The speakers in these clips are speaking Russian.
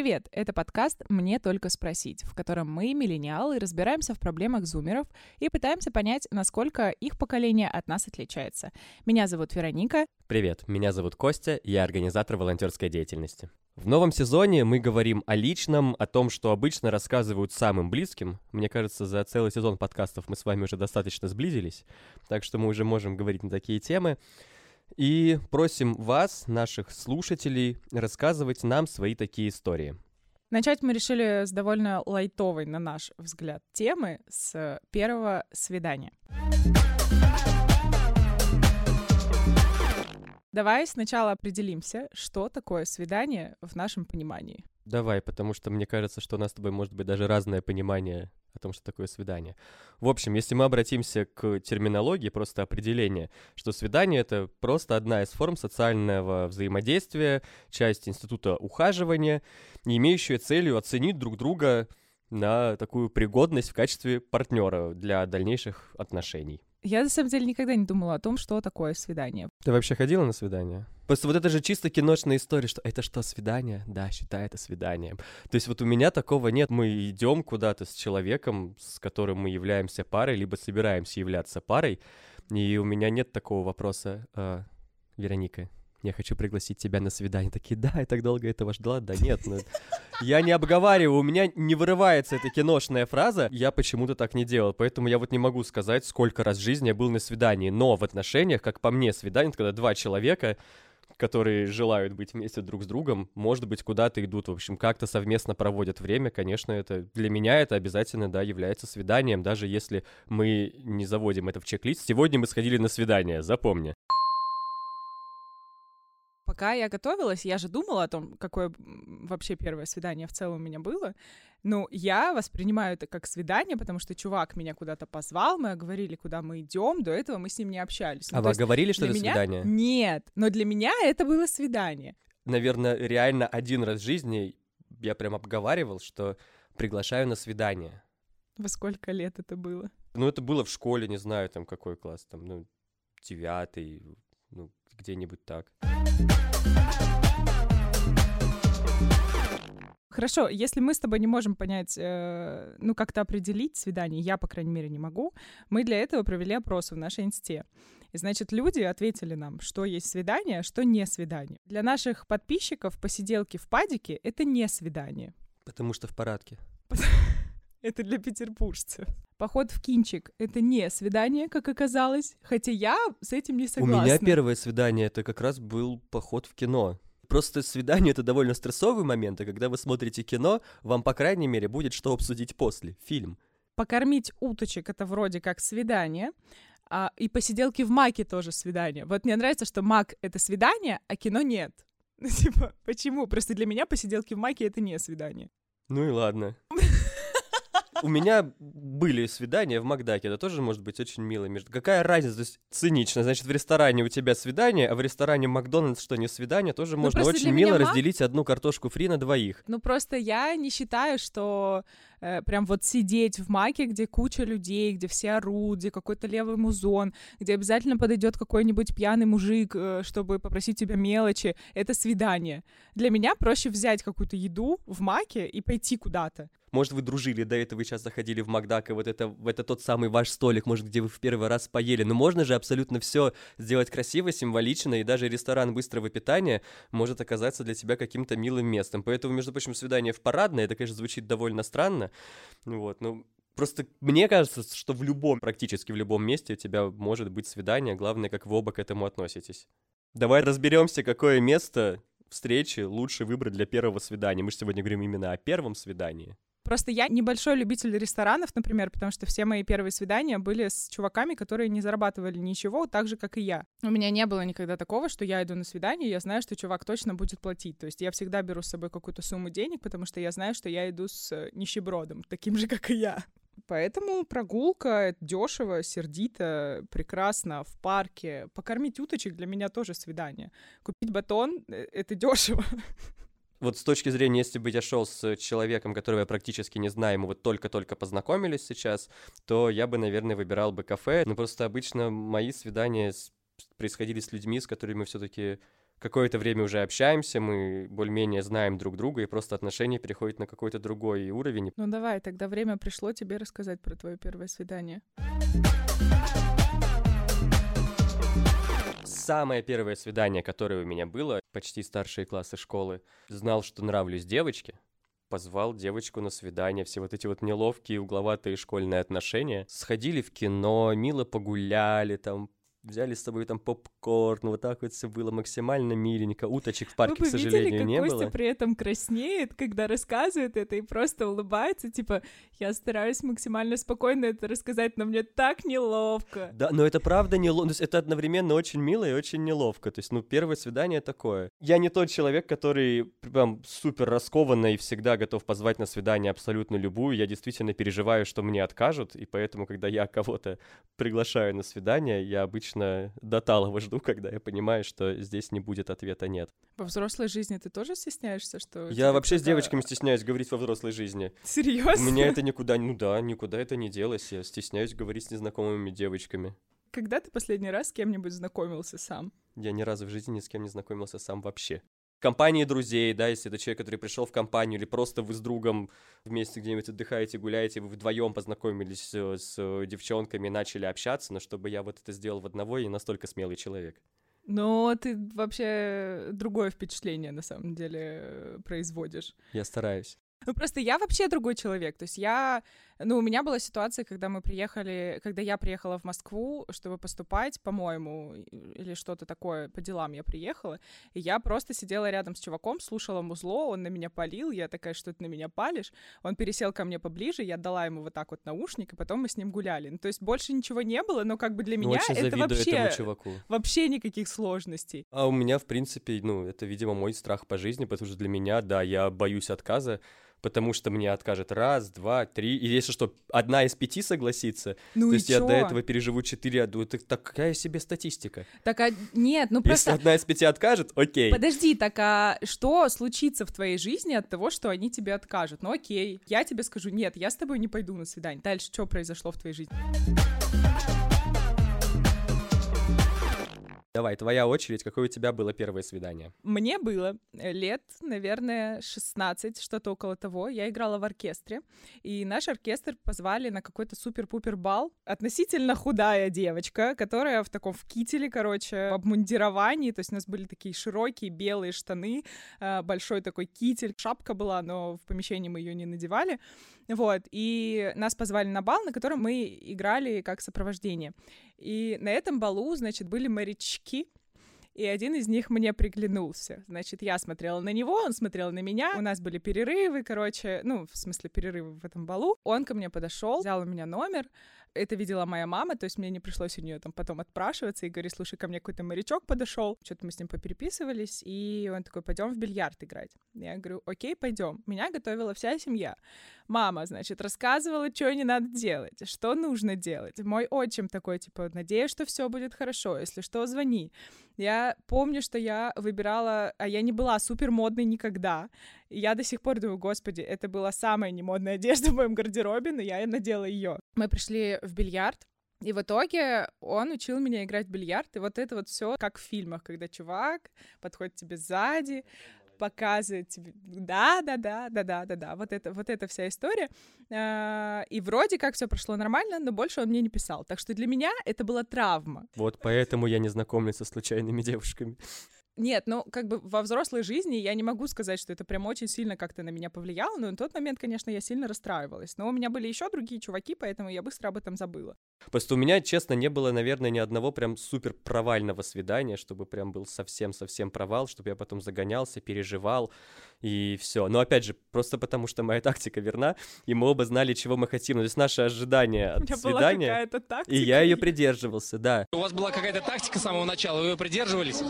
Привет! Это подкаст «Мне только спросить», в котором мы, миллениалы, разбираемся в проблемах зумеров и пытаемся понять, насколько их поколение от нас отличается. Меня зовут Вероника. Привет, меня зовут Костя, я организатор волонтерской деятельности. В новом сезоне мы говорим о личном, о том, что обычно рассказывают самым близким. Мне кажется, за целый сезон подкастов мы с вами уже достаточно сблизились, так что мы уже можем говорить на такие темы. И просим вас, наших слушателей, рассказывать нам свои такие истории. Начать мы решили с довольно лайтовой, на наш взгляд, темы с первого свидания. Давай сначала определимся, что такое свидание в нашем понимании. Давай, потому что мне кажется, что у нас с тобой может быть даже разное понимание о том, что такое свидание. В общем, если мы обратимся к терминологии, просто определение, что свидание — это просто одна из форм социального взаимодействия, часть института ухаживания, имеющая целью оценить друг друга на такую пригодность в качестве партнера для дальнейших отношений. Я, на самом деле, никогда не думала о том, что такое свидание. Ты вообще ходила на свидание? Просто вот это же чисто киношная история, что это что, свидание? Да, считай это свиданием. То есть вот у меня такого нет. Мы идем куда-то с человеком, с которым мы являемся парой, либо собираемся являться парой, и у меня нет такого вопроса, э, Вероника, я хочу пригласить тебя на свидание. Такие, да, я так долго этого ждала. Да нет, ну, я не обговариваю, у меня не вырывается эта киношная фраза, я почему-то так не делал, поэтому я вот не могу сказать, сколько раз в жизни я был на свидании, но в отношениях, как по мне, свидание, когда два человека которые желают быть вместе друг с другом, может быть, куда-то идут, в общем, как-то совместно проводят время, конечно, это для меня это обязательно, да, является свиданием, даже если мы не заводим это в чек-лист. Сегодня мы сходили на свидание, запомни пока я готовилась, я же думала о том, какое вообще первое свидание в целом у меня было. Ну, я воспринимаю это как свидание, потому что чувак меня куда-то позвал, мы говорили, куда мы идем, до этого мы с ним не общались. Ну, а вы говорили, что это меня... свидание? Нет, но для меня это было свидание. Наверное, реально один раз в жизни я прям обговаривал, что приглашаю на свидание. Во сколько лет это было? Ну, это было в школе, не знаю, там какой класс, там, ну, девятый, ну, где-нибудь так. Хорошо, если мы с тобой не можем понять, э, ну, как-то определить свидание, я, по крайней мере, не могу, мы для этого провели опрос в нашей инсте. И, значит, люди ответили нам, что есть свидание, а что не свидание. Для наших подписчиков посиделки в падике — это не свидание. Потому что в парадке. Это для петербуржцев. Поход в кинчик — это не свидание, как оказалось, хотя я с этим не согласна. У меня первое свидание — это как раз был поход в кино. Просто свидание — это довольно стрессовый момент, и когда вы смотрите кино, вам, по крайней мере, будет что обсудить после, фильм. Покормить уточек — это вроде как свидание, а, и посиделки в маке тоже свидание. Вот мне нравится, что мак — это свидание, а кино нет. Ну, типа, почему? Просто для меня посиделки в маке — это не свидание. Ну и ладно. У меня были свидания в Макдаке, это тоже может быть очень мило. Между... Какая разница? То есть цинично, значит, в ресторане у тебя свидание, а в ресторане Макдональдс что, не свидание? Тоже ну, можно очень мило Мак... разделить одну картошку фри на двоих. Ну просто я не считаю, что э, прям вот сидеть в Маке, где куча людей, где все орут, где какой-то левый музон, где обязательно подойдет какой-нибудь пьяный мужик, э, чтобы попросить тебя мелочи, это свидание. Для меня проще взять какую-то еду в Маке и пойти куда-то. Может, вы дружили до этого, вы сейчас заходили в Макдак, и вот это, это тот самый ваш столик, может, где вы в первый раз поели. Но можно же абсолютно все сделать красиво, символично, и даже ресторан быстрого питания может оказаться для тебя каким-то милым местом. Поэтому, между прочим, свидание в парадное, это, конечно, звучит довольно странно. Вот, ну, Просто мне кажется, что в любом, практически в любом месте у тебя может быть свидание, главное, как вы оба к этому относитесь. Давай разберемся, какое место встречи лучше выбрать для первого свидания. Мы же сегодня говорим именно о первом свидании. Просто я небольшой любитель ресторанов, например, потому что все мои первые свидания были с чуваками, которые не зарабатывали ничего, так же, как и я. У меня не было никогда такого, что я иду на свидание, я знаю, что чувак точно будет платить. То есть я всегда беру с собой какую-то сумму денег, потому что я знаю, что я иду с э, нищебродом, таким же, как и я. Поэтому прогулка дешево, сердито, прекрасно, в парке. Покормить уточек для меня тоже свидание. Купить батон — э, это дешево. Вот с точки зрения, если бы я шел с человеком, которого я практически не знаю, мы вот только-только познакомились сейчас, то я бы, наверное, выбирал бы кафе. Но просто обычно мои свидания происходили с людьми, с которыми все-таки какое-то время уже общаемся, мы более-менее знаем друг друга, и просто отношения переходят на какой-то другой уровень. Ну давай, тогда время пришло тебе рассказать про твое первое свидание. Самое первое свидание, которое у меня было, почти старшие классы школы, знал, что нравлюсь девочке, позвал девочку на свидание, все вот эти вот неловкие угловатые школьные отношения. Сходили в кино, мило погуляли, там взяли с собой там попкорн, вот так вот все было максимально миленько. Уточек в парке, Вы к сожалению, видели, как не Костя было. при этом краснеет, когда рассказывает это и просто улыбается, типа, я стараюсь максимально спокойно это рассказать, но мне так неловко. Да, но это правда неловко, это одновременно очень мило и очень неловко. То есть, ну, первое свидание такое. Я не тот человек, который прям супер раскованно и всегда готов позвать на свидание абсолютно любую. Я действительно переживаю, что мне откажут, и поэтому, когда я кого-то приглашаю на свидание, я обычно до талого жду, когда я понимаю, что здесь не будет ответа «нет». Во взрослой жизни ты тоже стесняешься, что... Я вообще с девочками стесняюсь говорить во взрослой жизни. У Серьезно? меня это никуда, ну да, никуда это не делось. Я стесняюсь говорить с незнакомыми девочками. Когда ты последний раз с кем-нибудь знакомился сам? Я ни разу в жизни ни с кем не знакомился сам вообще. Компании друзей, да, если это человек, который пришел в компанию, или просто вы с другом вместе где-нибудь отдыхаете, гуляете, вы вдвоем познакомились с девчонками, начали общаться, но чтобы я вот это сделал в одного, я не настолько смелый человек. Но ты вообще другое впечатление на самом деле производишь. Я стараюсь. Ну, просто я вообще другой человек. То есть я... Ну, у меня была ситуация, когда мы приехали... Когда я приехала в Москву, чтобы поступать, по-моему, или что-то такое, по делам я приехала, и я просто сидела рядом с чуваком, слушала музло, он на меня палил, я такая, что ты на меня палишь. Он пересел ко мне поближе, я дала ему вот так вот наушник, и потом мы с ним гуляли. Ну, то есть больше ничего не было, но как бы для Ну, меня это вообще... Вообще никаких сложностей. А у меня, в принципе, ну, это, видимо, мой страх по жизни, потому что для меня, да, я боюсь отказа, потому что мне откажет раз, два, три, и если что, одна из пяти согласится, Ну то есть я чё? до этого переживу четыре, а, ну, это такая себе статистика. Так, а... нет, ну Если просто... одна из пяти откажет, окей. Подожди, так а что случится в твоей жизни от того, что они тебе откажут? Ну окей, я тебе скажу, нет, я с тобой не пойду на свидание. Дальше что произошло в твоей жизни? Давай, твоя очередь, какое у тебя было первое свидание? Мне было э, лет, наверное, 16, что-то около того. Я играла в оркестре, и наш оркестр позвали на какой-то супер-пупер бал. Относительно худая девочка, которая в таком в кителе, короче, в обмундировании, то есть у нас были такие широкие белые штаны, э, большой такой китель, шапка была, но в помещении мы ее не надевали. Вот, и нас позвали на бал, на котором мы играли как сопровождение. И на этом балу, значит, были морячки, и один из них мне приглянулся. Значит, я смотрела на него, он смотрел на меня. У нас были перерывы, короче, ну, в смысле, перерывы в этом балу. Он ко мне подошел, взял у меня номер. Это видела моя мама, то есть мне не пришлось у нее там потом отпрашиваться и говорить, слушай, ко мне какой-то морячок подошел. Что-то мы с ним попереписывались, и он такой, пойдем в бильярд играть. Я говорю, окей, пойдем. Меня готовила вся семья. Мама, значит, рассказывала, что не надо делать, что нужно делать. Мой отчим такой, типа, надеюсь, что все будет хорошо, если что, звони. Я помню, что я выбирала, а я не была супер модной никогда. И я до сих пор думаю, господи, это была самая немодная одежда в моем гардеробе, но я надела ее. Мы пришли в бильярд, и в итоге он учил меня играть в бильярд, и вот это вот все как в фильмах, когда чувак подходит тебе сзади, показывает тебе, да, да, да, да, да, да, да, вот это, вот эта вся история. А, И вроде как все прошло нормально, но больше он мне не писал. Так что для меня это была травма. Вот поэтому я не знакомлюсь со случайными девушками. Нет, ну, как бы во взрослой жизни я не могу сказать, что это прям очень сильно как-то на меня повлияло, но на тот момент, конечно, я сильно расстраивалась. Но у меня были еще другие чуваки, поэтому я быстро об этом забыла. Просто у меня, честно, не было, наверное, ни одного прям супер провального свидания, чтобы прям был совсем-совсем провал, чтобы я потом загонялся, переживал и все. Но опять же, просто потому что моя тактика верна, и мы оба знали, чего мы хотим. Ну, То есть наши ожидания У от свидания, какая-то тактика. и я ее придерживался, да. У вас была какая-то тактика с самого начала, вы ее придерживались?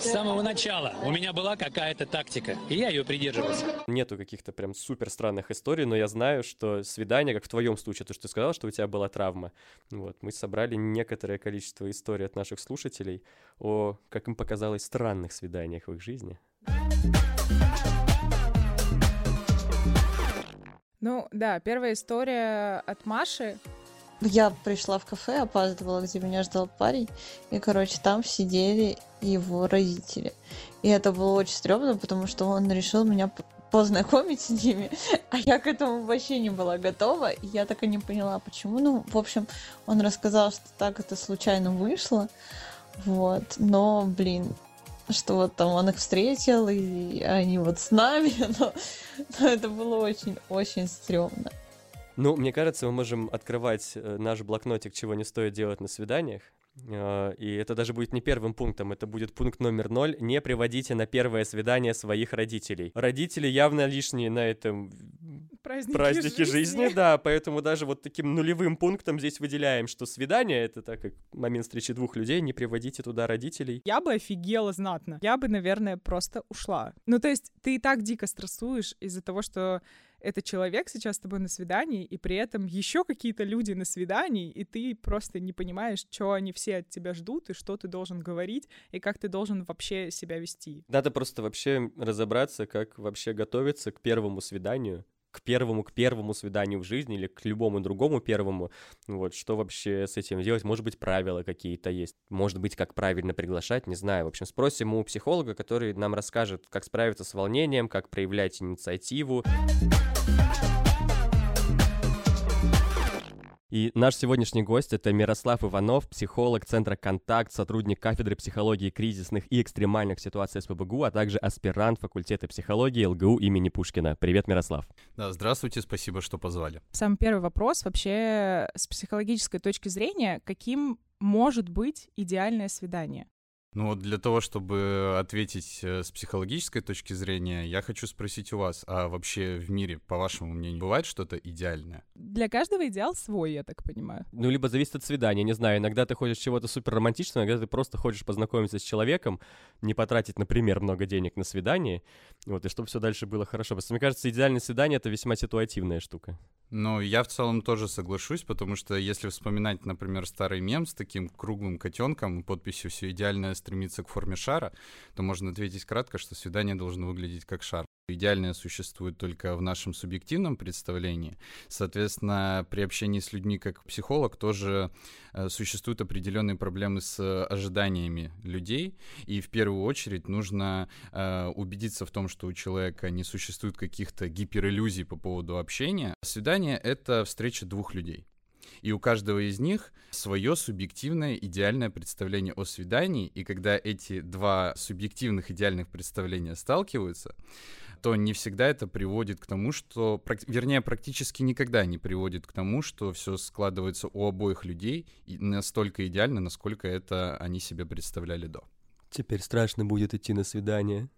С самого начала у меня была какая-то тактика, и я ее придерживался. Нету каких-то прям супер странных историй, но я знаю, что свидание, как в твоем случае, то, что ты сказал, что у тебя была травма. Вот, мы собрали некоторое количество историй от наших слушателей о, как им показалось, странных свиданиях в их жизни. Ну, да, первая история от Маши. Я пришла в кафе, опаздывала, где меня ждал парень, и, короче, там сидели его родители. И это было очень стрёмно, потому что он решил меня познакомить с ними, а я к этому вообще не была готова, и я так и не поняла, почему. Ну, в общем, он рассказал, что так это случайно вышло, вот, но, блин, что вот там он их встретил, и они вот с нами, но, но это было очень-очень стрёмно. Ну, мне кажется, мы можем открывать э, наш блокнотик, чего не стоит делать на свиданиях. А, и это даже будет не первым пунктом, это будет пункт номер ноль. Не приводите на первое свидание своих родителей. Родители явно лишние на этом Праздники, празднике жизни. жизни, да, поэтому даже вот таким нулевым пунктом здесь выделяем, что свидание — это так как момент встречи двух людей, не приводите туда родителей. Я бы офигела знатно. Я бы, наверное, просто ушла. Ну, то есть ты и так дико стрессуешь из-за того, что этот человек сейчас с тобой на свидании, и при этом еще какие-то люди на свидании, и ты просто не понимаешь, что они все от тебя ждут, и что ты должен говорить, и как ты должен вообще себя вести. Надо просто вообще разобраться, как вообще готовиться к первому свиданию, к первому, к первому свиданию в жизни или к любому другому первому, вот, что вообще с этим делать, может быть, правила какие-то есть, может быть, как правильно приглашать, не знаю, в общем, спросим у психолога, который нам расскажет, как справиться с волнением, как проявлять инициативу. И наш сегодняшний гость — это Мирослав Иванов, психолог Центра «Контакт», сотрудник кафедры психологии кризисных и экстремальных ситуаций СПБГУ, а также аспирант факультета психологии ЛГУ имени Пушкина. Привет, Мирослав. Да, здравствуйте, спасибо, что позвали. Самый первый вопрос вообще с психологической точки зрения, каким может быть идеальное свидание? Ну вот для того, чтобы ответить э, с психологической точки зрения, я хочу спросить у вас, а вообще в мире, по вашему мнению, бывает что-то идеальное? Для каждого идеал свой, я так понимаю. Ну, либо зависит от свидания, не знаю. Иногда ты хочешь чего-то супер романтичного, иногда ты просто хочешь познакомиться с человеком, не потратить, например, много денег на свидание, вот, и чтобы все дальше было хорошо. Что, мне кажется, идеальное свидание — это весьма ситуативная штука. Ну, я в целом тоже соглашусь, потому что если вспоминать, например, старый мем с таким круглым котенком и подписью «Все идеальное стремится к форме шара», то можно ответить кратко, что свидание должно выглядеть как шар. Идеальное существует только в нашем субъективном представлении. Соответственно, при общении с людьми как психолог тоже э, существуют определенные проблемы с ожиданиями людей. И в первую очередь нужно э, убедиться в том, что у человека не существует каких-то гипериллюзий по поводу общения. Свидание — это встреча двух людей. И у каждого из них свое субъективное идеальное представление о свидании. И когда эти два субъективных идеальных представления сталкиваются, то не всегда это приводит к тому, что, вернее, практически никогда не приводит к тому, что все складывается у обоих людей настолько идеально, насколько это они себе представляли до. Теперь страшно будет идти на свидание.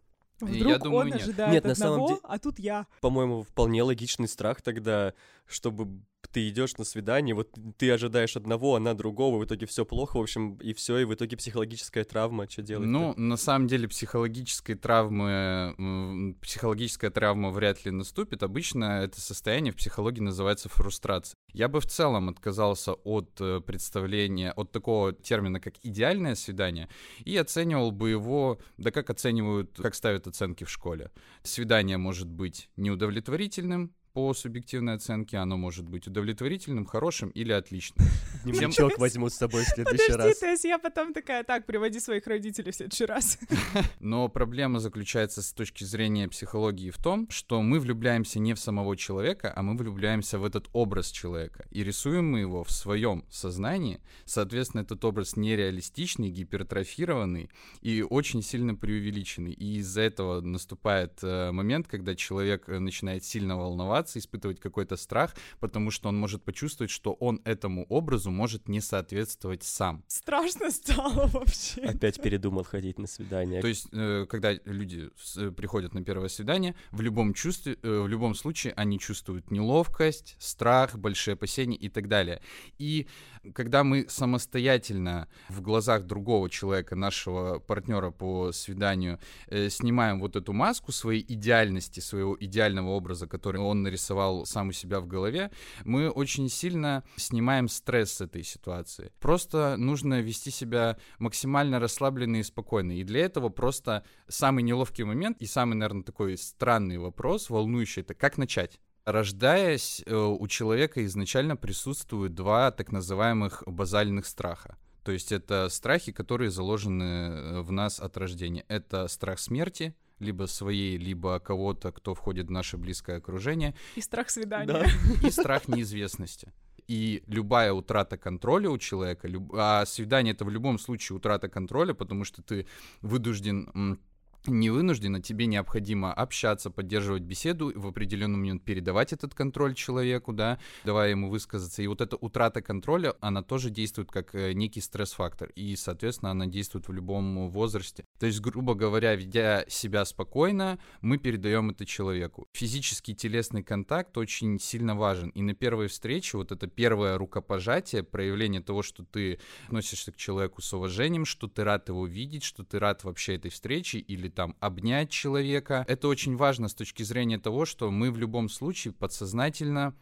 Вдруг Я думаю, он нет. ожидает Нет, на одного, самом де- а тут я. По-моему, вполне логичный страх тогда, чтобы ты идешь на свидание, вот ты ожидаешь одного, она другого, в итоге все плохо, в общем, и все, и в итоге психологическая травма, что делать? Ну, на самом деле, психологической травмы, психологическая травма вряд ли наступит. Обычно это состояние в психологии называется фрустрация. Я бы в целом отказался от э, представления, от такого термина, как идеальное свидание, и оценивал бы его, да как оценивают, как ставят оценки в школе. Свидание может быть неудовлетворительным, по субъективной оценке оно может быть удовлетворительным, хорошим или отличным. Дневничок возьму с собой в следующий Подожди, раз. то есть я потом такая, так, приводи своих родителей в следующий раз. Но проблема заключается с точки зрения психологии в том, что мы влюбляемся не в самого человека, а мы влюбляемся в этот образ человека. И рисуем мы его в своем сознании. Соответственно, этот образ нереалистичный, гипертрофированный и очень сильно преувеличенный. И из-за этого наступает э, момент, когда человек э, начинает сильно волноваться, испытывать какой-то страх, потому что он может почувствовать, что он этому образу может не соответствовать сам. Страшно стало вообще. Опять передумал ходить на свидание. То есть, э, когда люди э, приходят на первое свидание, в любом чувстве, э, в любом случае они чувствуют неловкость, страх, большие опасения и так далее. И когда мы самостоятельно в глазах другого человека, нашего партнера по свиданию, снимаем вот эту маску своей идеальности, своего идеального образа, который он нарисовал сам у себя в голове, мы очень сильно снимаем стресс с этой ситуации. Просто нужно вести себя максимально расслабленно и спокойно. И для этого просто самый неловкий момент и самый, наверное, такой странный вопрос, волнующий, это как начать. Рождаясь, э, у человека изначально присутствуют два так называемых базальных страха. То есть это страхи, которые заложены э, в нас от рождения. Это страх смерти, либо своей, либо кого-то, кто входит в наше близкое окружение. И страх свидания. Да. И страх неизвестности. И любая утрата контроля у человека, люб... а свидание это в любом случае утрата контроля, потому что ты вынужден не вынуждена, тебе необходимо общаться, поддерживать беседу, в определенный момент передавать этот контроль человеку, да, давая ему высказаться. И вот эта утрата контроля, она тоже действует как э, некий стресс-фактор, и, соответственно, она действует в любом возрасте. То есть, грубо говоря, ведя себя спокойно, мы передаем это человеку. Физический телесный контакт очень сильно важен, и на первой встрече вот это первое рукопожатие, проявление того, что ты относишься к человеку с уважением, что ты рад его видеть, что ты рад вообще этой встрече или там обнять человека. Это очень важно с точки зрения того, что мы в любом случае подсознательно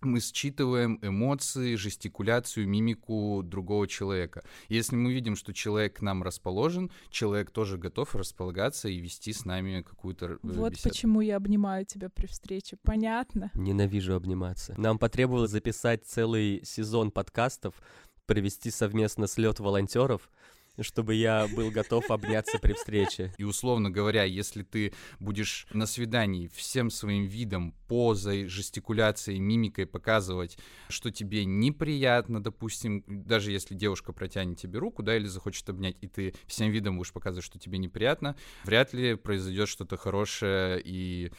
мы считываем эмоции, жестикуляцию, мимику другого человека. Если мы видим, что человек к нам расположен, человек тоже готов располагаться и вести с нами какую-то э, Вот беседу. почему я обнимаю тебя при встрече. Понятно? Ненавижу обниматься. Нам потребовалось записать целый сезон подкастов, провести совместно слет волонтеров, чтобы я был готов обняться при встрече. И условно говоря, если ты будешь на свидании всем своим видом, позой, жестикуляцией, мимикой показывать, что тебе неприятно, допустим, даже если девушка протянет тебе руку, да, или захочет обнять, и ты всем видом будешь показывать, что тебе неприятно, вряд ли произойдет что-то хорошее и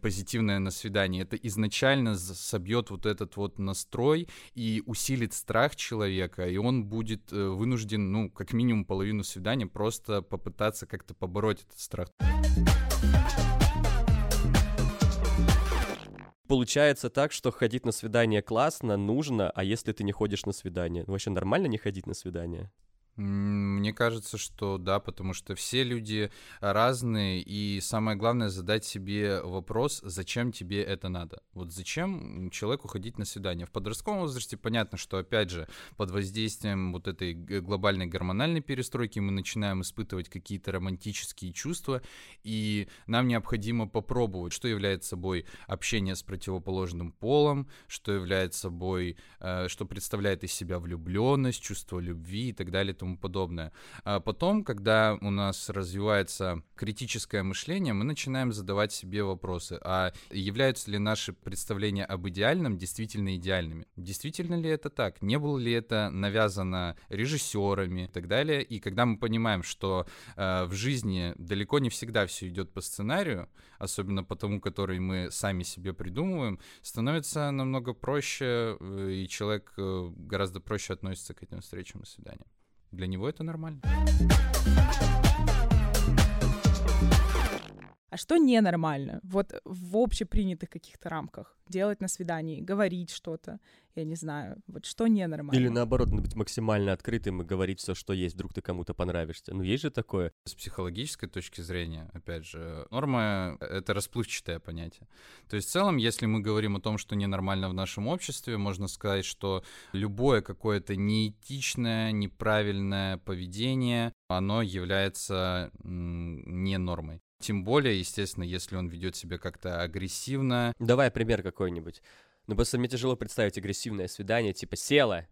позитивное на свидании. Это изначально собьет вот этот вот настрой и усилит страх человека, и он будет э, вынужден, ну, как минимум половину свидания просто попытаться как-то побороть этот страх. Получается так, что ходить на свидание классно, нужно, а если ты не ходишь на свидание? Ну, вообще нормально не ходить на свидание? Мне кажется, что да, потому что все люди разные, и самое главное задать себе вопрос, зачем тебе это надо. Вот зачем человеку ходить на свидание? В подростковом возрасте понятно, что опять же под воздействием вот этой глобальной гормональной перестройки мы начинаем испытывать какие-то романтические чувства, и нам необходимо попробовать, что является собой общение с противоположным полом, что является собой, э, что представляет из себя влюбленность, чувство любви и так далее тому подобное. А потом, когда у нас развивается критическое мышление, мы начинаем задавать себе вопросы, а являются ли наши представления об идеальном действительно идеальными? Действительно ли это так? Не было ли это навязано режиссерами и так далее? И когда мы понимаем, что э, в жизни далеко не всегда все идет по сценарию, особенно по тому, который мы сами себе придумываем, становится намного проще, э, и человек э, гораздо проще относится к этим встречам и свиданиям. Для него это нормально. А что ненормально? Вот в общепринятых каких-то рамках. Делать на свидании, говорить что-то. Я не знаю. Вот что ненормально? Или наоборот, надо быть максимально открытым и говорить все, что есть, вдруг ты кому-то понравишься. Ну, есть же такое. С психологической точки зрения, опять же, норма — это расплывчатое понятие. То есть в целом, если мы говорим о том, что ненормально в нашем обществе, можно сказать, что любое какое-то неэтичное, неправильное поведение, оно является не нормой. Тем более, естественно, если он ведет себя как-то агрессивно, Давай пример какой-нибудь. Ну, просто мне тяжело представить агрессивное свидание, типа села,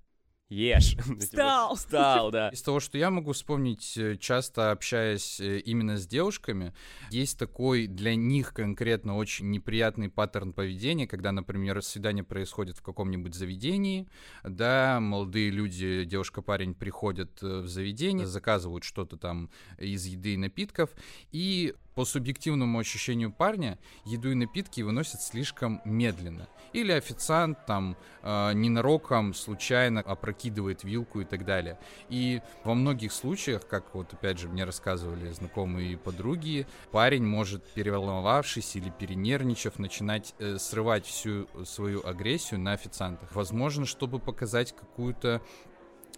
ешь. Типа, Встал. Встал, да. Из того, что я могу вспомнить, э, часто общаясь э, именно с девушками, есть такой для них конкретно очень неприятный паттерн поведения, когда, например, свидание происходит в каком-нибудь заведении, да, молодые люди, девушка-парень приходят э, в заведение, заказывают что-то там из еды и напитков, и по субъективному ощущению парня еду и напитки выносят слишком медленно. Или официант там э, ненароком случайно опрокидывает вилку и так далее. И во многих случаях, как вот опять же мне рассказывали знакомые и подруги, парень может, переволновавшись или перенервничав, начинать э, срывать всю свою агрессию на официантах. Возможно, чтобы показать какую-то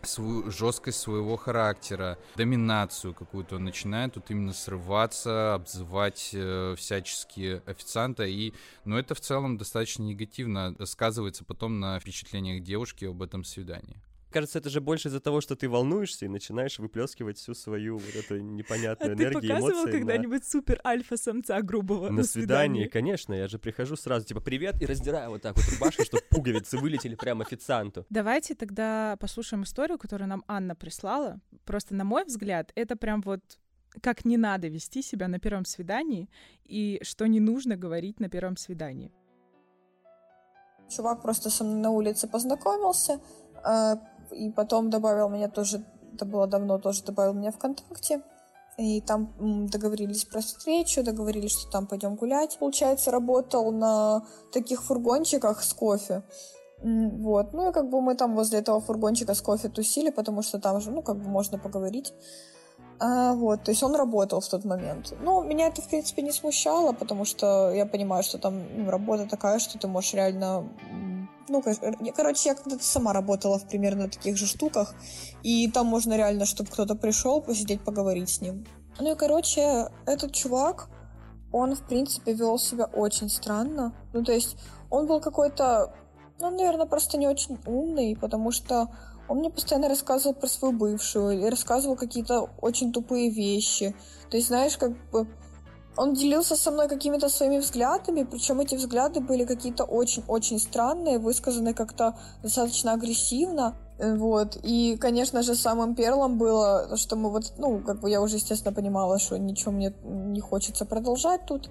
свою жесткость своего характера, доминацию какую-то, он начинает тут именно срываться, обзывать э, всячески официанта, и, ну, это в целом достаточно негативно сказывается потом на впечатлениях девушки об этом свидании. Кажется, это же больше из-за того, что ты волнуешься и начинаешь выплескивать всю свою вот эту непонятную а ты энергию, показывал эмоции. когда-нибудь супер альфа-самца грубого на, на свидании? конечно. Я же прихожу сразу, типа, привет, и раздираю вот так вот рубашку, чтобы пуговицы вылетели прямо официанту. Давайте тогда послушаем историю, которую нам Анна прислала. Просто, на мой взгляд, это прям вот как не надо вести себя на первом свидании и что не нужно говорить на первом свидании. Чувак просто со мной на улице познакомился, э, и потом добавил меня тоже, это было давно, тоже добавил меня ВКонтакте. И там договорились про встречу, договорились, что там пойдем гулять. Получается, работал на таких фургончиках с кофе. Вот. Ну и как бы мы там возле этого фургончика с кофе тусили, потому что там же, ну, как бы можно поговорить. А, вот, то есть он работал в тот момент. Ну, меня это, в принципе, не смущало, потому что я понимаю, что там ну, работа такая, что ты можешь реально ну, короче, я когда-то сама работала в примерно таких же штуках, и там можно реально, чтобы кто-то пришел, посидеть, поговорить с ним. Ну и, короче, этот чувак, он, в принципе, вел себя очень странно. Ну, то есть, он был какой-то, ну, наверное, просто не очень умный, потому что он мне постоянно рассказывал про свою бывшую, и рассказывал какие-то очень тупые вещи. То есть, знаешь, как бы он делился со мной какими-то своими взглядами, причем эти взгляды были какие-то очень-очень странные, высказаны как-то достаточно агрессивно. Э, вот. И, конечно же, самым перлом было, что мы вот, ну, как бы я уже, естественно, понимала, что ничего мне не хочется продолжать тут.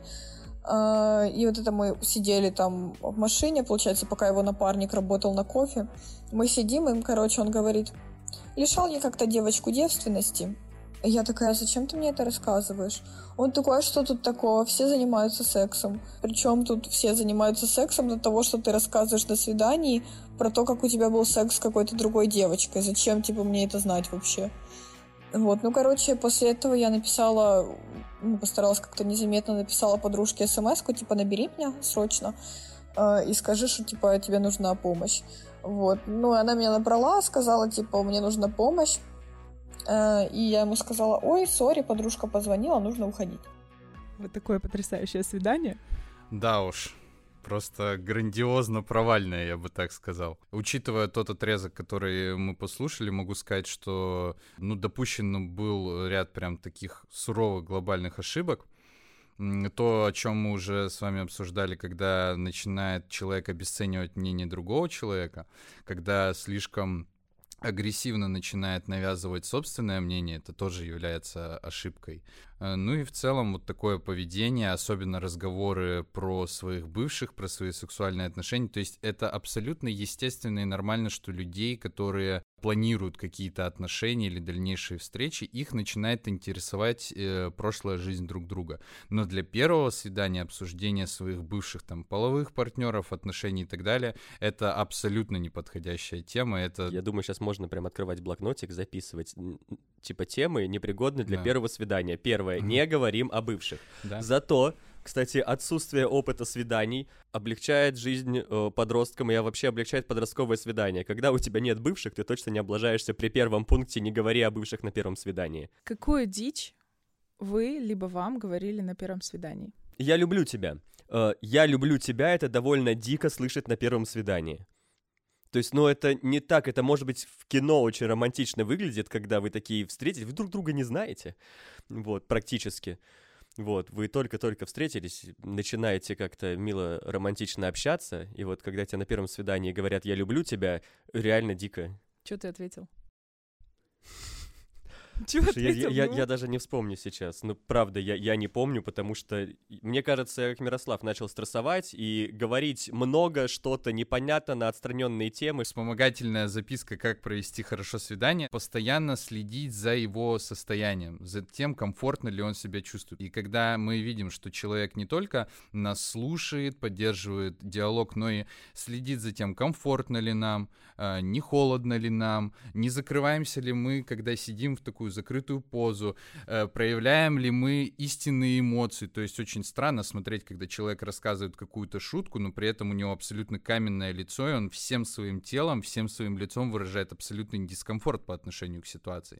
А, и вот это мы сидели там в машине, получается, пока его напарник работал на кофе. Мы сидим, и, короче, он говорит, лишал я как-то девочку девственности. Я такая, «А зачем ты мне это рассказываешь? Он такой, а что тут такого? Все занимаются сексом. Причем тут все занимаются сексом до того, что ты рассказываешь на свидании про то, как у тебя был секс с какой-то другой девочкой. Зачем, типа, мне это знать вообще? Вот, ну, короче, после этого я написала, ну, постаралась как-то незаметно, написала подружке смс типа, набери меня срочно э, и скажи, что, типа, тебе нужна помощь. Вот, ну, она меня набрала, сказала, типа, мне нужна помощь. Э, и я ему сказала, ой, сори, подружка позвонила, нужно уходить. Вот такое потрясающее свидание. Да уж, просто грандиозно провальное, я бы так сказал. Учитывая тот отрезок, который мы послушали, могу сказать, что, ну, допущен был ряд прям таких суровых глобальных ошибок. То, о чем мы уже с вами обсуждали, когда начинает человек обесценивать мнение другого человека, когда слишком агрессивно начинает навязывать собственное мнение, это тоже является ошибкой. Э, ну и в целом вот такое поведение, особенно разговоры про своих бывших, про свои сексуальные отношения, то есть это абсолютно естественно и нормально, что людей, которые планируют какие-то отношения или дальнейшие встречи, их начинает интересовать э, прошлая жизнь друг друга. Но для первого свидания, обсуждения своих бывших там половых партнеров, отношений и так далее, это абсолютно неподходящая тема. Это... Я думаю, сейчас можно прям открывать блокнотик, записывать типа темы непригодны для да. первого свидания. Первое, не говорим о бывших. Да. Зато кстати, отсутствие опыта свиданий облегчает жизнь э, подросткам и вообще облегчает подростковое свидание. Когда у тебя нет бывших, ты точно не облажаешься при первом пункте «не говори о бывших на первом свидании». Какую дичь вы либо вам говорили на первом свидании? «Я люблю тебя». Э, «Я люблю тебя» — это довольно дико слышать на первом свидании. То есть, ну, это не так, это, может быть, в кино очень романтично выглядит, когда вы такие встретились, вы друг друга не знаете, вот, практически. Вот, вы только-только встретились, начинаете как-то мило, романтично общаться, и вот когда тебе на первом свидании говорят «я люблю тебя», реально дико. Что ты ответил? Чего я, я, я, я даже не вспомню сейчас. Ну, правда, я, я не помню, потому что, мне кажется, как Мирослав начал стрессовать и говорить много что-то непонятно на отстраненные темы. Вспомогательная записка «Как провести хорошо свидание». Постоянно следить за его состоянием, за тем, комфортно ли он себя чувствует. И когда мы видим, что человек не только нас слушает, поддерживает диалог, но и следит за тем, комфортно ли нам, а, не холодно ли нам, не закрываемся ли мы, когда сидим в такую закрытую позу, э, проявляем ли мы истинные эмоции. То есть очень странно смотреть, когда человек рассказывает какую-то шутку, но при этом у него абсолютно каменное лицо, и он всем своим телом, всем своим лицом выражает абсолютный дискомфорт по отношению к ситуации.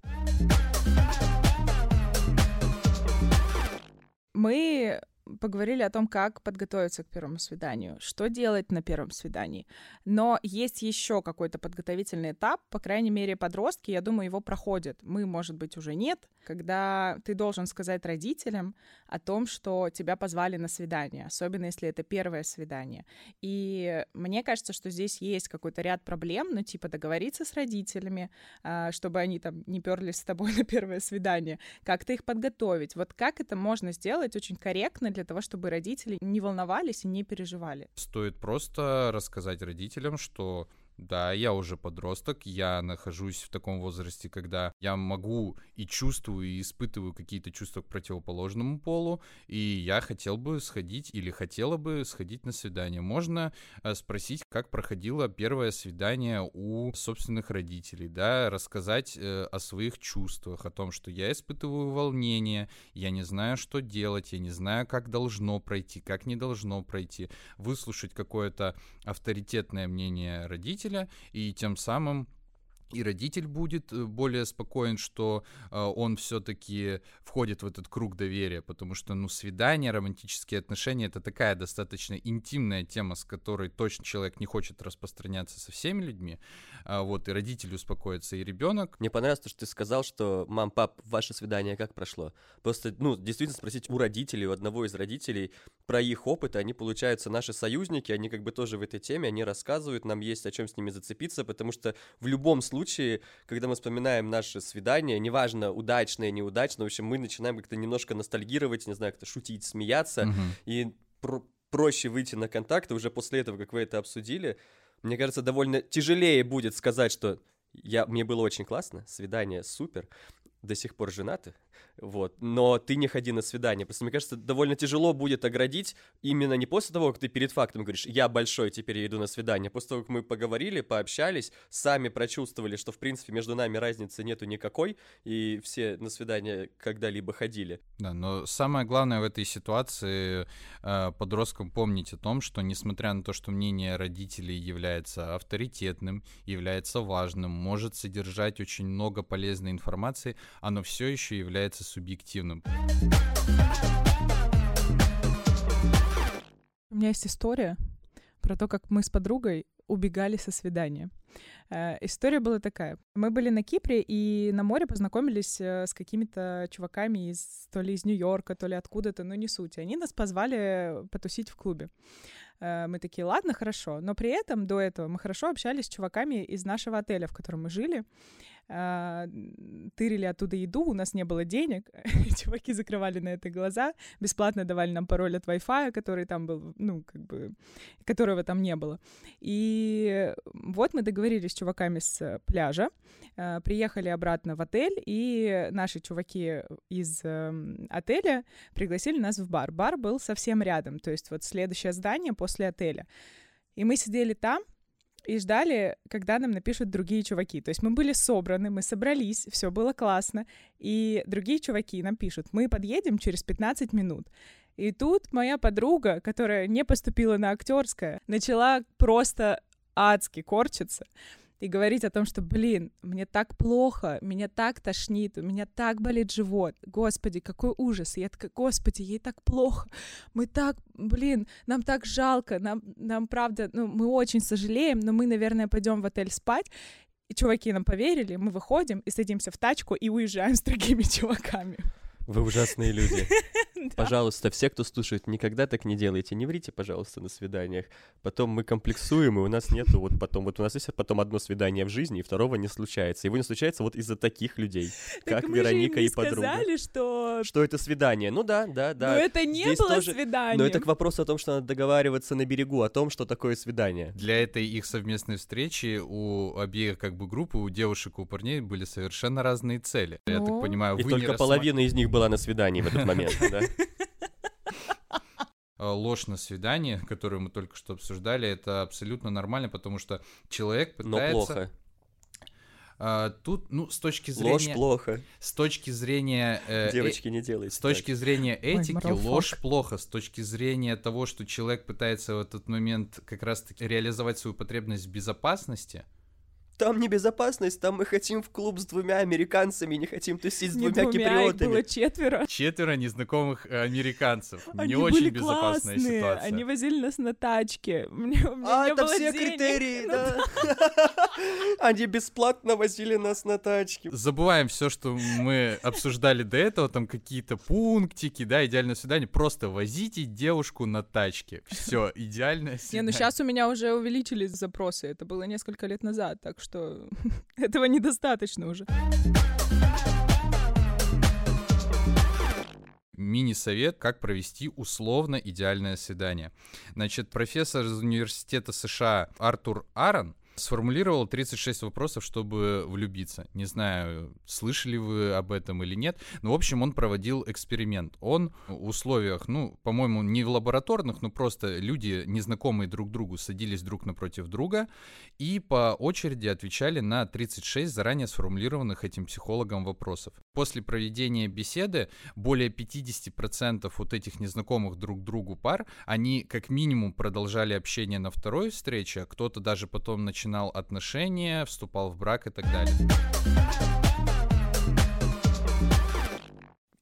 Мы поговорили о том, как подготовиться к первому свиданию, что делать на первом свидании. Но есть еще какой-то подготовительный этап, по крайней мере, подростки, я думаю, его проходят. Мы, может быть, уже нет, когда ты должен сказать родителям о том, что тебя позвали на свидание, особенно если это первое свидание. И мне кажется, что здесь есть какой-то ряд проблем, ну, типа договориться с родителями, а, чтобы они там не перлись с тобой на первое свидание, как-то их подготовить. Вот как это можно сделать очень корректно для того, чтобы родители не волновались и не переживали? Стоит просто рассказать родителям, что да, я уже подросток, я нахожусь в таком возрасте, когда я могу и чувствую, и испытываю какие-то чувства к противоположному полу, и я хотел бы сходить или хотела бы сходить на свидание. Можно э, спросить, как проходило первое свидание у собственных родителей, да, рассказать э, о своих чувствах, о том, что я испытываю волнение, я не знаю, что делать, я не знаю, как должно пройти, как не должно пройти, выслушать какое-то авторитетное мнение родителей, родителя, и тем самым и родитель будет э, более спокоен, что э, он все-таки входит в этот круг доверия, потому что, ну, свидание, романтические отношения это такая достаточно интимная тема, с которой точно человек не хочет распространяться со всеми людьми. А, вот, и родитель успокоится, и ребенок. Мне понравилось то, что ты сказал, что мам, пап, ваше свидание как прошло? Просто, ну, действительно спросить у родителей, у одного из родителей про их опыт, они, получаются, наши союзники, они как бы тоже в этой теме, они рассказывают, нам есть о чем с ними зацепиться, потому что в любом случае случае, когда мы вспоминаем наше свидание, неважно, удачное, неудачное, в общем, мы начинаем как-то немножко ностальгировать, не знаю, как-то шутить, смеяться, угу. и про проще выйти на контакт, уже после этого, как вы это обсудили, мне кажется, довольно тяжелее будет сказать, что я, мне было очень классно, свидание супер, до сих пор женаты, вот, но ты не ходи на свидание. Просто, мне кажется, довольно тяжело будет оградить именно не после того, как ты перед фактом говоришь, я большой, теперь я иду на свидание, после того, как мы поговорили, пообщались, сами прочувствовали, что, в принципе, между нами разницы нету никакой, и все на свидание когда-либо ходили. Да, но самое главное в этой ситуации э, подросткам помнить о том, что, несмотря на то, что мнение родителей является авторитетным, является важным, может содержать очень много полезной информации, оно все еще является субъективным. У меня есть история про то, как мы с подругой убегали со свидания. Э, история была такая. Мы были на Кипре и на море познакомились э, с какими-то чуваками из то ли из Нью-Йорка, то ли откуда-то, но не суть. Они нас позвали потусить в клубе. Э, мы такие, ладно, хорошо. Но при этом до этого мы хорошо общались с чуваками из нашего отеля, в котором мы жили. А, тырили оттуда еду, у нас не было денег, чуваки закрывали на это глаза, бесплатно давали нам пароль от Wi-Fi, который там был, ну, как бы, которого там не было. И вот мы договорились с чуваками с пляжа, а, приехали обратно в отель, и наши чуваки из эм, отеля пригласили нас в бар. Бар был совсем рядом, то есть вот следующее здание после отеля. И мы сидели там, и ждали, когда нам напишут другие чуваки. То есть мы были собраны, мы собрались, все было классно, и другие чуваки нам пишут, мы подъедем через 15 минут. И тут моя подруга, которая не поступила на актерское, начала просто адски корчиться и говорить о том, что, блин, мне так плохо, меня так тошнит, у меня так болит живот, господи, какой ужас. И я такая, господи, ей так плохо, мы так, блин, нам так жалко, нам, нам правда, ну, мы очень сожалеем, но мы, наверное, пойдем в отель спать. И чуваки нам поверили, мы выходим и садимся в тачку и уезжаем с другими чуваками. Вы ужасные люди. Пожалуйста, все, кто слушает, никогда так не делайте. Не врите, пожалуйста, на свиданиях. Потом мы комплексуем, и у нас нету вот потом... Вот у нас есть потом одно свидание в жизни, и второго не случается. Его не случается вот из-за таких людей, как Вероника и подруга. сказали, что... Что это свидание. Ну да, да, да. Но это не Здесь было тоже... свидание. Но это к вопросу о том, что надо договариваться на берегу, о том, что такое свидание. Для этой их совместной встречи у обеих как бы группы, у девушек и у парней были совершенно разные цели. Я так понимаю, и только половина из них была на свидании в этот момент, да? А, ложь на свидание, которую мы только что обсуждали, это абсолютно нормально, потому что человек пытается... Но плохо. Uh, тут, ну, с точки зрения... Ложь плохо. С точки зрения... Э, Девочки, не делайте С точки зрения этики, Ой, ложь плохо. С точки зрения того, что человек пытается в этот момент как раз-таки реализовать свою потребность в безопасности, там небезопасность, там мы хотим в клуб с двумя американцами, не хотим тусить с Не двумя двумя, их киприотами. было четверо. Четверо незнакомых э, американцев. Они Не очень были безопасная классные, ситуация. Они возили нас на тачке. Мне, у меня А, не это было все денег. критерии, Ну да. Они бесплатно возили нас на тачке. Забываем все, что мы обсуждали до этого, там какие-то пунктики, да, идеальное свидание. Просто возите девушку на тачке. Все, идеальное Не, свидание. ну сейчас у меня уже увеличились запросы. Это было несколько лет назад, так что этого недостаточно уже. Мини-совет, как провести условно идеальное свидание. Значит, профессор из университета США Артур Аарон сформулировал 36 вопросов, чтобы влюбиться. Не знаю, слышали вы об этом или нет, но, в общем, он проводил эксперимент. Он в условиях, ну, по-моему, не в лабораторных, но просто люди, незнакомые друг другу, садились друг напротив друга и по очереди отвечали на 36 заранее сформулированных этим психологом вопросов. После проведения беседы более 50% вот этих незнакомых друг другу пар, они как минимум продолжали общение на второй встрече, а кто-то даже потом начинал отношения, вступал в брак и так далее.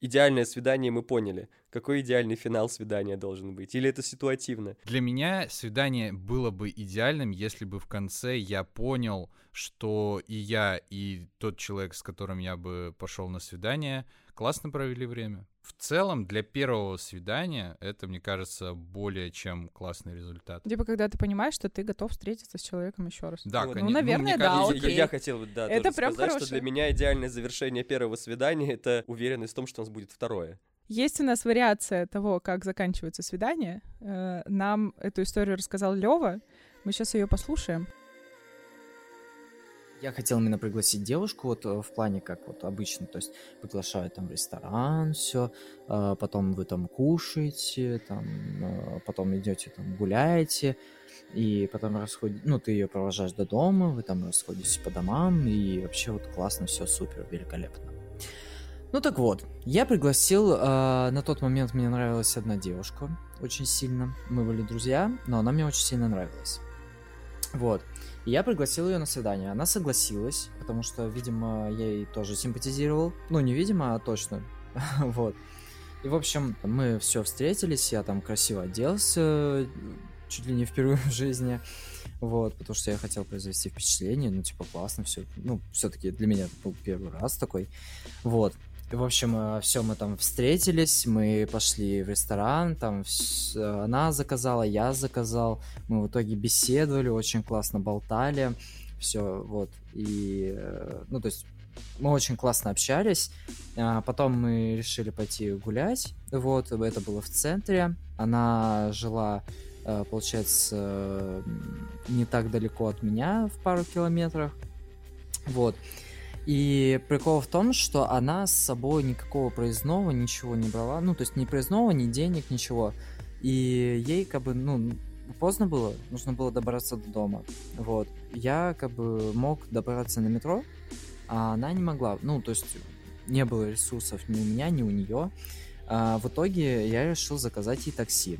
Идеальное свидание мы поняли. Какой идеальный финал свидания должен быть? Или это ситуативно? Для меня свидание было бы идеальным, если бы в конце я понял, что и я, и тот человек, с которым я бы пошел на свидание, классно провели время. В целом, для первого свидания это, мне кажется, более чем классный результат. Типа, когда ты понимаешь, что ты готов встретиться с человеком еще раз. Да, Вот. конечно. Ну, наверное, мне да, кажется, Я- я, окей. я хотел бы, да, Это тоже прям сказать, что хорошее. для меня идеальное завершение первого свидания — это уверенность в том, что у нас будет второе. Есть у нас вариация того, как заканчивается свидание. Э, Нам эту историю рассказал Лева. Мы сейчас ее послушаем. Я хотел именно пригласить девушку вот э, в плане как вот обычно, то есть приглашают там в ресторан, все, потом вы там кушаете, там, э, потом идете там гуляете, и потом расходите, ну ты ее провожаешь до дома, вы там расходитесь по домам, и вообще вот классно, все супер, великолепно. Ну так вот, я пригласил, э, на тот момент мне нравилась одна девушка очень сильно, мы были друзья, но она мне очень сильно нравилась. Вот. И я пригласил ее на свидание. Она согласилась, потому что, видимо, я ей тоже симпатизировал. Ну, не видимо, а точно. вот. И, в общем, мы все встретились, я там красиво оделся, чуть ли не впервые в жизни. Вот, потому что я хотел произвести впечатление, ну, типа, классно, все. Ну, все-таки для меня это был первый раз такой. Вот. В общем, все, мы там встретились, мы пошли в ресторан, там вс- она заказала, я заказал, мы в итоге беседовали, очень классно болтали, все, вот, и, э, ну, то есть, мы очень классно общались, а потом мы решили пойти гулять, вот, это было в центре, она жила, э, получается, э, не так далеко от меня, в пару километрах, вот, и прикол в том, что она с собой никакого проездного ничего не брала. Ну, то есть ни проездного, ни денег, ничего. И ей как бы, ну, поздно было, нужно было добраться до дома. Вот. Я как бы мог добраться на метро, а она не могла. Ну, то есть не было ресурсов ни у меня, ни у нее. А в итоге я решил заказать ей такси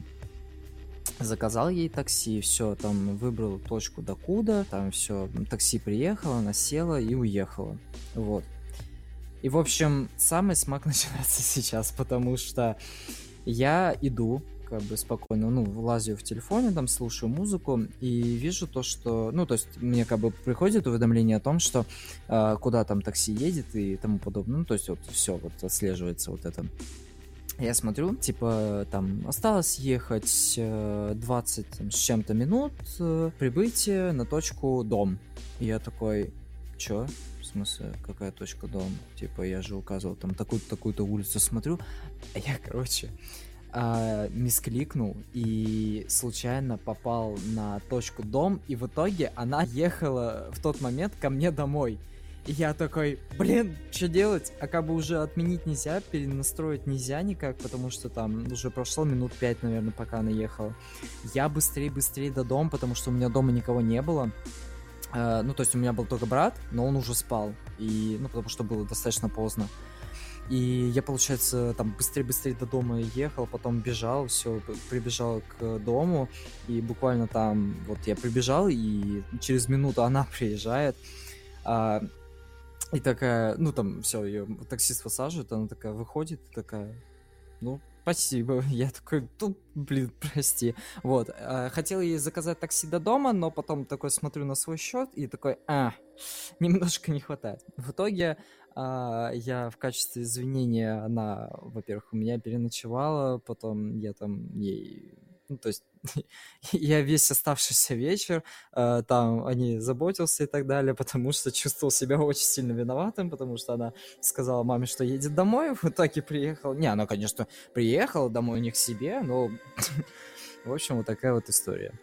заказал ей такси, все, там выбрал точку докуда, там все, такси приехало, она села и уехала, вот. И, в общем, самый смак начинается сейчас, потому что я иду, как бы спокойно, ну, влазю в телефоне, там, слушаю музыку и вижу то, что, ну, то есть мне как бы приходит уведомление о том, что э, куда там такси едет и тому подобное, ну, то есть вот все, вот отслеживается вот это. Я смотрю, типа, там, осталось ехать э, 20 там, с чем-то минут, э, прибытие на точку дом. И я такой, чё? В смысле, какая точка дом? Типа, я же указывал там такую-то, такую-то улицу, смотрю. А я, короче, а, мискликнул и случайно попал на точку дом, и в итоге она ехала в тот момент ко мне домой. Я такой, блин, что делать? А как бы уже отменить нельзя, перенастроить нельзя никак, потому что там уже прошло минут пять, наверное, пока она ехала. Я быстрее-быстрее до дома, потому что у меня дома никого не было. Э, ну, то есть у меня был только брат, но он уже спал. И, ну, потому что было достаточно поздно. И я, получается, там быстрее-быстрее до дома ехал, потом бежал, все, прибежал к дому, и буквально там, вот я прибежал, и через минуту она приезжает, А, и такая, ну там все, ее таксист высаживает, она такая выходит, такая, ну, спасибо. Я такой, ну, блин, прости. Вот. а, Хотел ей заказать такси до дома, но потом такой смотрю на свой счет и такой, а, немножко не хватает. В итоге а, я в качестве извинения, она, во-первых, у меня переночевала, потом я там ей, ну, то есть я весь оставшийся вечер э, там о ней заботился и так далее, потому что чувствовал себя очень сильно виноватым, потому что она сказала маме, что едет домой, в итоге приехал. Не, она, конечно, приехала домой не к себе, но, в общем, вот такая вот история.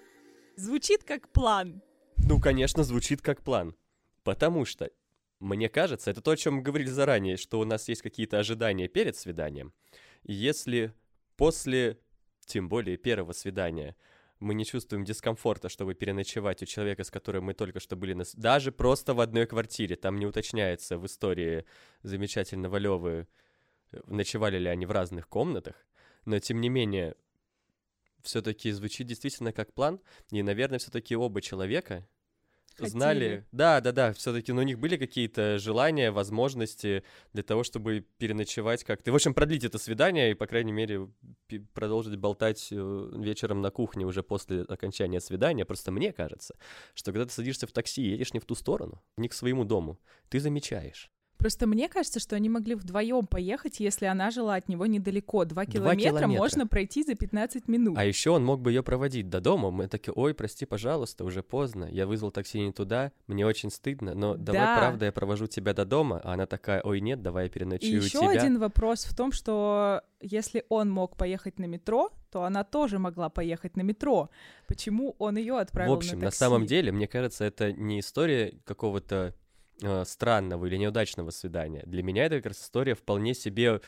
Звучит как план. Ну, конечно, звучит как план. Потому что, мне кажется, это то, о чем мы говорили заранее, что у нас есть какие-то ожидания перед свиданием. И если после, тем более первого свидания, мы не чувствуем дискомфорта, чтобы переночевать у человека, с которым мы только что были, на... даже просто в одной квартире, там не уточняется в истории замечательного Левы, э, ночевали ли они в разных комнатах, но тем не менее, все-таки звучит действительно как план, и, наверное, все-таки оба человека Хотели. знали, да, да, да, все-таки, ну, у них были какие-то желания, возможности для того, чтобы переночевать как-то, в общем, продлить это свидание и, по крайней мере, продолжить болтать э, вечером на кухне уже после окончания свидания. Просто мне кажется, что когда ты садишься в такси и едешь не в ту сторону, не к своему дому, ты замечаешь. Просто мне кажется, что они могли вдвоем поехать, если она жила от него недалеко. Два километра, километра. можно пройти за 15 минут. А еще он мог бы ее проводить до дома. Мы такие, ой, прости, пожалуйста, уже поздно. Я вызвал такси не туда, мне очень стыдно, но давай, Да. правда, я провожу тебя до дома. А она такая, ой, нет, давай я И переночую у еще тебя. один вопрос в том, что если он мог поехать на метро, то она тоже могла поехать на метро. Почему он ее отправил В общем, на на такси? самом деле, мне кажется, это не история какого-то э, странного или неудачного свидания. Для меня это как раз история вполне себе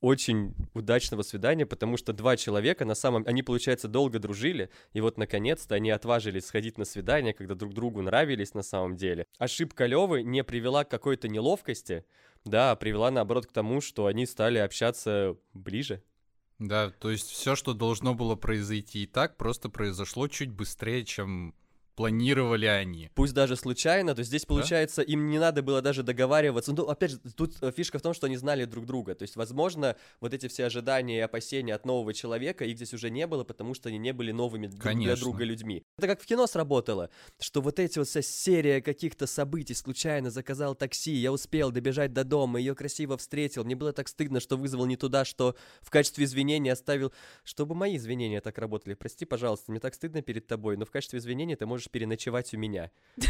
очень удачного свидания, потому что два человека на самом... Они, получается, долго дружили, и вот, наконец-то, они отважились сходить на свидание, когда друг другу нравились на самом деле. Ошибка Левы не привела к какой-то неловкости, да, а привела, наоборот, к тому, что они стали общаться ближе. Да, то есть все, что должно было произойти и так, просто произошло чуть быстрее, чем планировали они. Пусть даже случайно, то есть здесь, получается, им не надо было даже договариваться. Ну, опять же, тут э, фишка в том, что они знали друг друга. То есть, возможно, вот эти все ожидания и опасения от нового человека, их здесь уже не было, потому что они не были новыми друг для Конечно. друга людьми. Это как в кино сработало, что вот эти вот вся серия каких-то событий, случайно заказал такси, я успел добежать до дома, ее красиво встретил, мне было так стыдно, что вызвал не туда, что в качестве извинения оставил, чтобы мои извинения так работали. Прости, пожалуйста, мне так стыдно перед тобой, но в качестве извинения ты можешь переночевать у меня.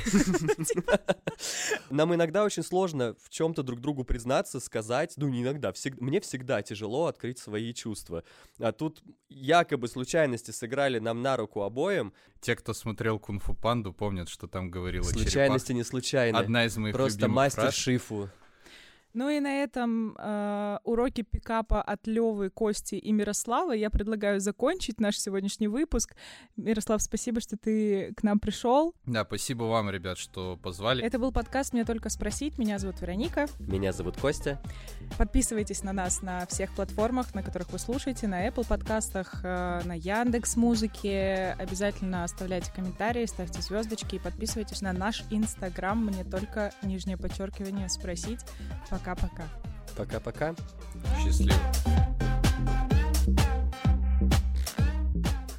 Нам иногда очень сложно в чем-то друг другу признаться, сказать, ну не иногда, мне всегда тяжело открыть свои чувства. А тут якобы случайности сыграли нам на руку обоим, Те, кто смотрел Кунг-фу Панду, помнят, что там говорила случайности не случайны. Одна из моих Просто мастер фраз. Шифу. Ну и на этом э, уроки пикапа от Левы, Кости и Мирослава я предлагаю закончить наш сегодняшний выпуск. Мирослав, спасибо, что ты к нам пришел. Да, спасибо вам, ребят, что позвали. Это был подкаст «Мне только спросить». Меня зовут Вероника. Меня зовут Костя. Подписывайтесь на нас на всех платформах, на которых вы слушаете, на Apple подкастах, э, на Яндекс Музыке. Обязательно оставляйте комментарии, ставьте звездочки и подписывайтесь на наш Инстаграм. Мне только нижнее подчеркивание спросить. Пока-пока. Пока-пока. Счастливо.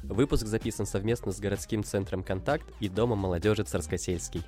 Выпуск записан совместно с городским центром «Контакт» и Домом молодежи Царскосельский.